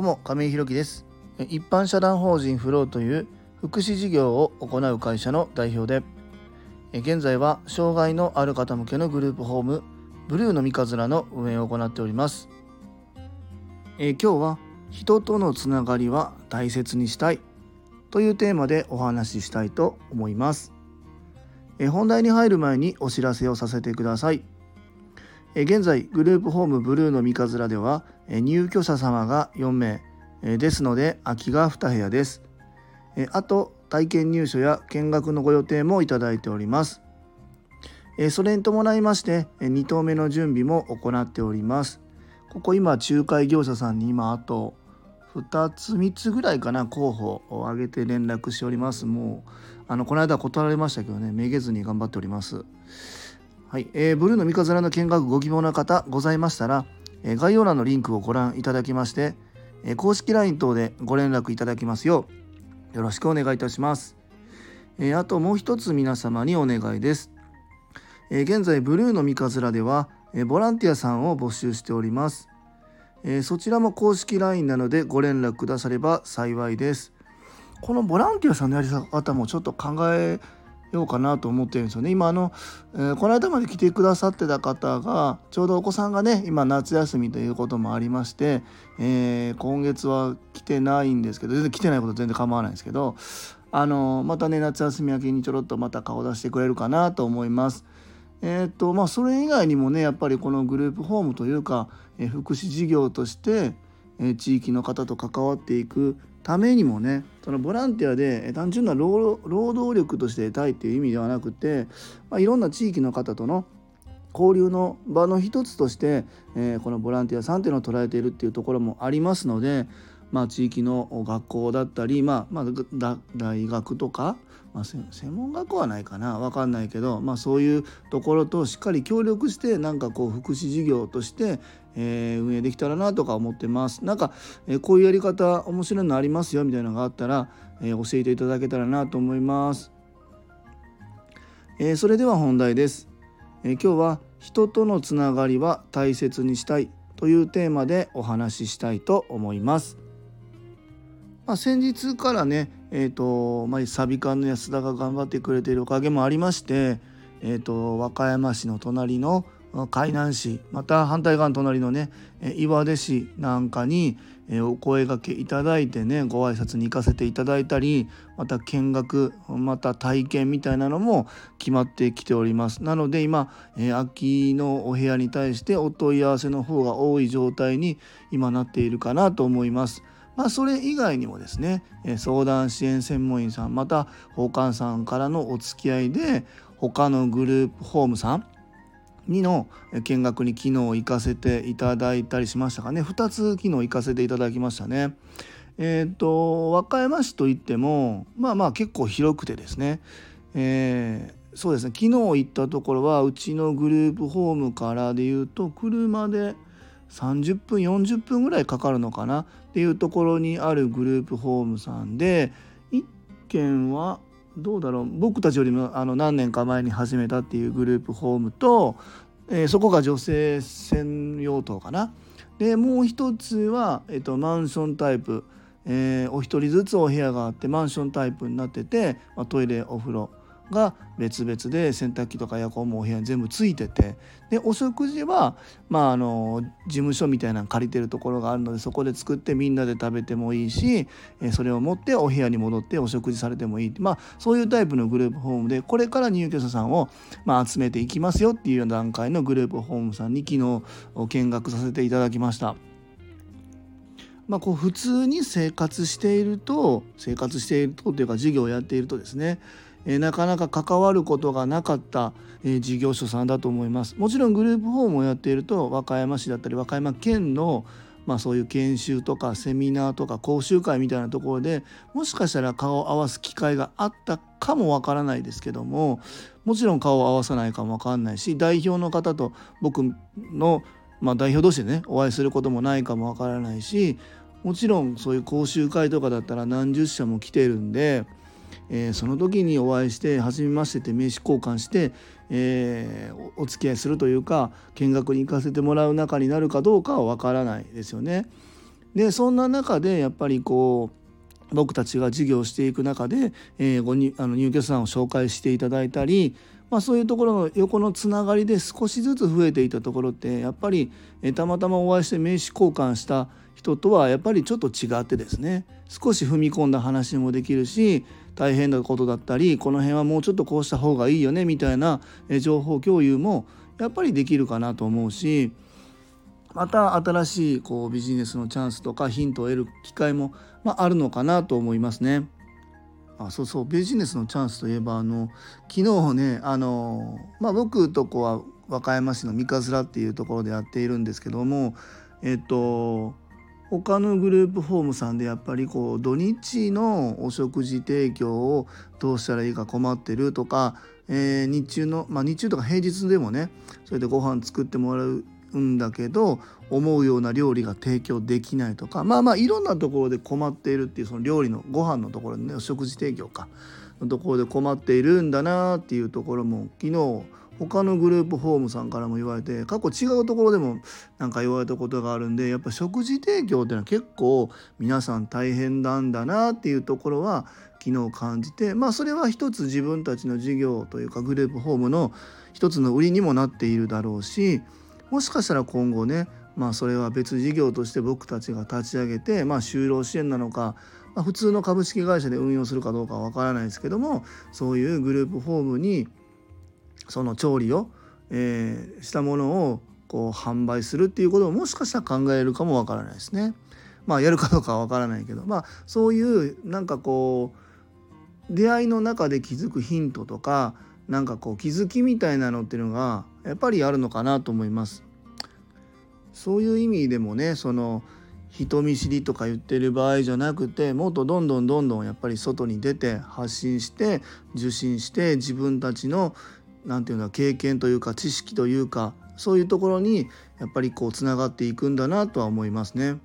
どうも亀井弘樹です。一般社団法人フローという福祉事業を行う会社の代表で現在は障害のある方向けのグループホームブルーの三日面の運営を行っております。え今日は人とのつながりは大切にしたいというテーマでお話ししたいと思います。え本題に入る前にお知らせをさせてください。現在グループホームブルーの三日面では入居者様が4名ですので空きが2部屋です。あと体験入所や見学のご予定もいただいております。それに伴いまして2棟目の準備も行っております。ここ今仲介業者さんに今あと2つ3つぐらいかな候補を挙げて連絡しております。もうあのこの間断られましたけどねめげずに頑張っております。はい、えー、ブルーの三日面の見学ご希望の方ございましたら、えー、概要欄のリンクをご覧いただきまして、えー、公式 LINE 等でご連絡いただきますようよろしくお願いいたします。えー、あともう一つ皆様にお願いです。えー、現在ブルーの三日面では、えー、ボランティアさんを募集しております。えー、そちらも公式 LINE なのでご連絡くだされば幸いです。このボランティアさんのやり方もちょっと考えようかなと思ってるんですよね。今あの、えー、この間まで来てくださってた方がちょうどお子さんがね今夏休みということもありまして、えー、今月は来てないんですけど全然来てないこと全然構わないんですけどあのまたね夏休み明けにちょろっとまた顔出してくれるかなと思います。えーとまあ、それ以外にもねやっぱりこのグループホームというか、えー、福祉事業として、えー、地域の方と関わっていくためにもねそのボランティアで単純な労働力として得たいっていう意味ではなくて、まあ、いろんな地域の方との交流の場の一つとして、えー、このボランティアさんっていうのを捉えているっていうところもありますので、まあ、地域の学校だったり、まあまあ、大学とか、まあ、専門学校はないかな分かんないけど、まあ、そういうところとしっかり協力してなんかこう福祉事業として、えー、運営できたらなとか思ってます。なんか、えー、こういうやり方面白いのありますよみたいなのがあったら、えー、教えていただけたらなと思います。えそれでは本題です、え今日は人とのつながりは大切にしたいというテーマでお話ししたいと思います。まあ、先日からね、えーとまあ、サビ館の安田が頑張ってくれているおかげもありまして、えーと、和歌山市の隣の海南市また反対側の隣のね岩出市なんかにお声がけいただいてねご挨拶に行かせていただいたりまた見学また体験みたいなのも決まってきておりますなので今空きのお部屋に対してお問い合わせの方が多い状態に今なっているかなと思います。まあ、それ以外にもですね相談支援専門員さんまた保管さんからのお付き合いで他のグループホームさんにの見学に昨日行かせていただいたりしましたかね2つ昨日行かせていただきましたね。えっ、ー、と和歌山市といってもまあまあ結構広くてですね、えー、そうですね昨日行ったところはうちのグループホームからでいうと車で30分40分ぐらいかかるのかなっていうところにあるグループホームさんで1軒はどうだろう？僕たちよりもあの何年か前に始めたっていうグループホームと、えー、そこが女性専用棟かな。でもう一つは、えーと、マンションタイプ、えー、お一人ずつお部屋があってマンションタイプになってて、まあ、トイレお風呂。が別々で洗濯機とかエアコンもお部屋に全部ついててでお食事は、まあ、あの事務所みたいなの借りてるところがあるのでそこで作ってみんなで食べてもいいしそれを持ってお部屋に戻ってお食事されてもいいまあ、そういうタイプのグループホームでこれから入居者さんを、まあ、集めていきますよっていう段階のグループホームさんに昨日見学させていただきました。まあ、こう普通に生活していると生活しているとというか事業をやっているとですねえなかなか関わることがなかった、え事業所さんだと思います。もちろんグループホームをやっていると和歌山市だったり和歌山県のまあ、そういう研修とかセミナーとか講習会みたいなところでもしかしたら顔を合わす機会があったかもわからないですけどももちろん顔を合わさないかもわかんないし代表の方と僕の、まあ、代表同士でねお会いすることもないかもわからないしもちろんそういう講習会とかだったら何十社も来てるんでえー、その時にお会いして初めましてって名刺交換して、えー、お付き合いするというか見学に行かせてもらう仲になるかどうかは分からないですよね。でそんな中でやっぱりこう僕たちが事業していく中で、えー、ごにあの入居者さんを紹介していただいたり、まあ、そういうところの横のつながりで少しずつ増えていたところってやっぱり、たまたまお会いして名刺交換した人とはやっぱりちょっと違ってですね少し踏み込んだ話もできるし大変なことだったりこの辺はもうちょっとこうした方がいいよねみたいな情報共有もやっぱりできるかなと思うしまた新しいこうビジネスのチャンスとかヒントを得る機会も、まあ、あるのかなと思いますね。あそうそうビジネスのチャンスといえばあの昨日ねあの、まあ、僕とこは和歌山市の三日面っていうところでやっているんですけどもえっと他のグループホームさんでやっぱりこう土日のお食事提供をどうしたらいいか困ってるとか、えー、日中の、まあ、日中とか平日でもねそれでご飯作ってもらううんだけど思うような料理が提供できないとかまあまあいろんなところで困っているっていうその料理のご飯のところでねお食事提供かのところで困っているんだなっていうところも昨日他のグループホームさんからも言われて過去違うところでもなんか言われたことがあるんでやっぱ食事提供っていうのは結構皆さん大変なんだなっていうところは昨日感じてまあそれは一つ自分たちの事業というかグループホームの一つの売りにもなっているだろうしもしかしたら今後ねまあそれは別事業として僕たちが立ち上げてまあ就労支援なのかまあ、普通の株式会社で運用するかどうかは分からないですけどもそういうグループホームにその調理を、えー、したものをこう販売するっていうことをもしかしたら考えるかもわからないですね。まあやるかどうかはわからないけどまあそういうなんかこう出会いの中で気づくヒントとかなんかこう気づきみたいなのっていうのがやっぱりあるのかなと思います。そういう意味でもねその人見知りとか言ってる場合じゃなくてもっとどんどんどんどんやっぱり外に出て発信して受信して自分たちの何て言うんだ経験というか知識というかそういうところにやっぱりこうつながっていくんだなとは思いますね。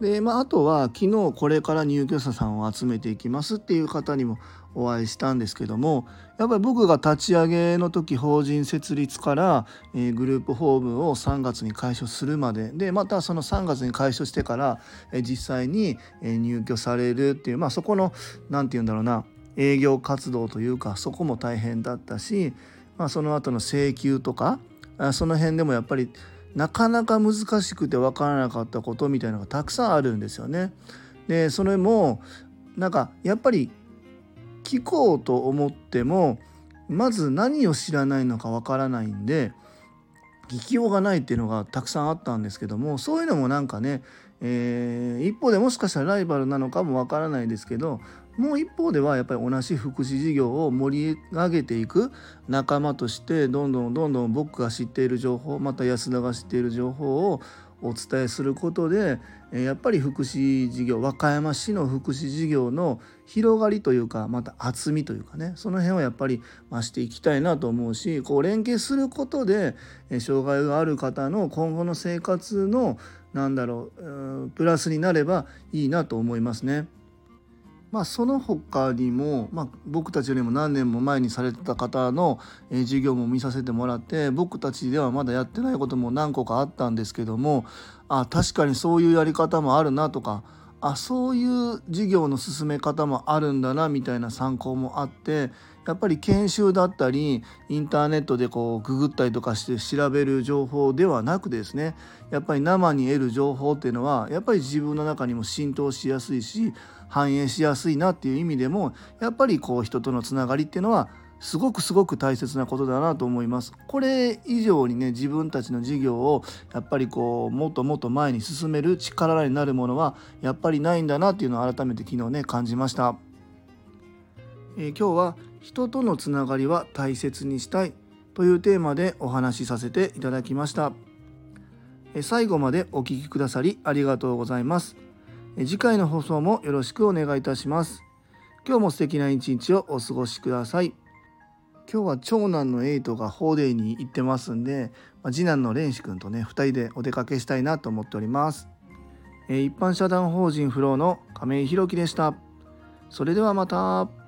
でまあ、あとは昨日これから入居者さんを集めていきますっていう方にもお会いしたんですけどもやっぱり僕が立ち上げの時法人設立から、えー、グループホームを3月に開所するまででまたその3月に開所してから、えー、実際に入居されるっていう、まあ、そこの何て言うんだろうな営業活動というかそこも大変だったし、まあ、その後の請求とかその辺でもやっぱりなかなか難しくて分からなかったことみたいのがたくさんあるんですよね。でそれもなんかやっぱり聞こうと思ってもまず何を知らないのか分からないんで聞きようがないっていうのがたくさんあったんですけどもそういうのもなんかね、えー、一方でもしかしたらライバルなのかも分からないですけどもう一方ではやっぱり同じ福祉事業を盛り上げていく仲間としてどんどんどんどん僕が知っている情報また安田が知っている情報をお伝えすることでやっぱり福祉事業和歌山市の福祉事業の広がりというかまた厚みというかねその辺をやっぱり増していきたいなと思うしこう連携することで障害がある方の今後の生活のなんだろうプラスになればいいなと思いますね。まあ、その他にも、まあ、僕たちよりも何年も前にされてた方の、え、授業も見させてもらって僕たちではまだやってないことも何個かあったんですけどもあ確かにそういうやり方もあるなとかあそういう授業の進め方もあるんだなみたいな参考もあってやっぱり研修だったりインターネットでこうググったりとかして調べる情報ではなくですねやっぱり生に得る情報っていうのはやっぱり自分の中にも浸透しやすいし反映しやすいなっていう意味でもやっぱりこう人とのつながりっていうのはすごくすごく大切なことだなと思います。これ以上にね自分たちの事業をやっぱりこうもっともっと前に進める力になるものはやっぱりないんだなっていうのを改めて昨日ね感じました。えー、今日は人とのつながりは大切にしたいというテーマでお話しさせていただきました。え最後までお聴きくださりありがとうございます。え次回の放送もよろしくお願いいたします。今日も素敵な一日をお過ごしください。今日は長男のエイトが法デーに行ってますんで、まあ、次男の蓮司君とね2人でお出かけしたいなと思っております。え、一般社団法人フローの亀井宏樹でした。それではまた。